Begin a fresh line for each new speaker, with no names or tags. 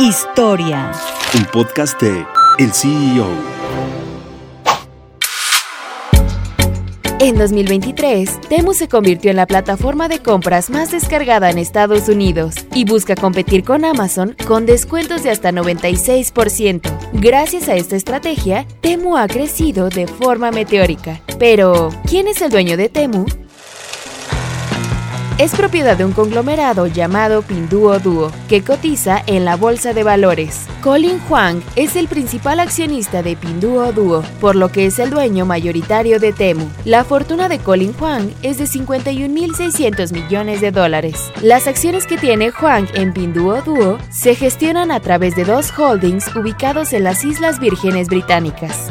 Historia.
Un podcast de El CEO.
En 2023, Temu se convirtió en la plataforma de compras más descargada en Estados Unidos y busca competir con Amazon con descuentos de hasta 96%. Gracias a esta estrategia, Temu ha crecido de forma meteórica. Pero, ¿quién es el dueño de Temu? Es propiedad de un conglomerado llamado Pinduoduo, que cotiza en la bolsa de valores. Colin Huang es el principal accionista de Pinduoduo, por lo que es el dueño mayoritario de Temu. La fortuna de Colin Huang es de 51.600 millones de dólares. Las acciones que tiene Huang en Pinduoduo se gestionan a través de dos holdings ubicados en las Islas Vírgenes Británicas.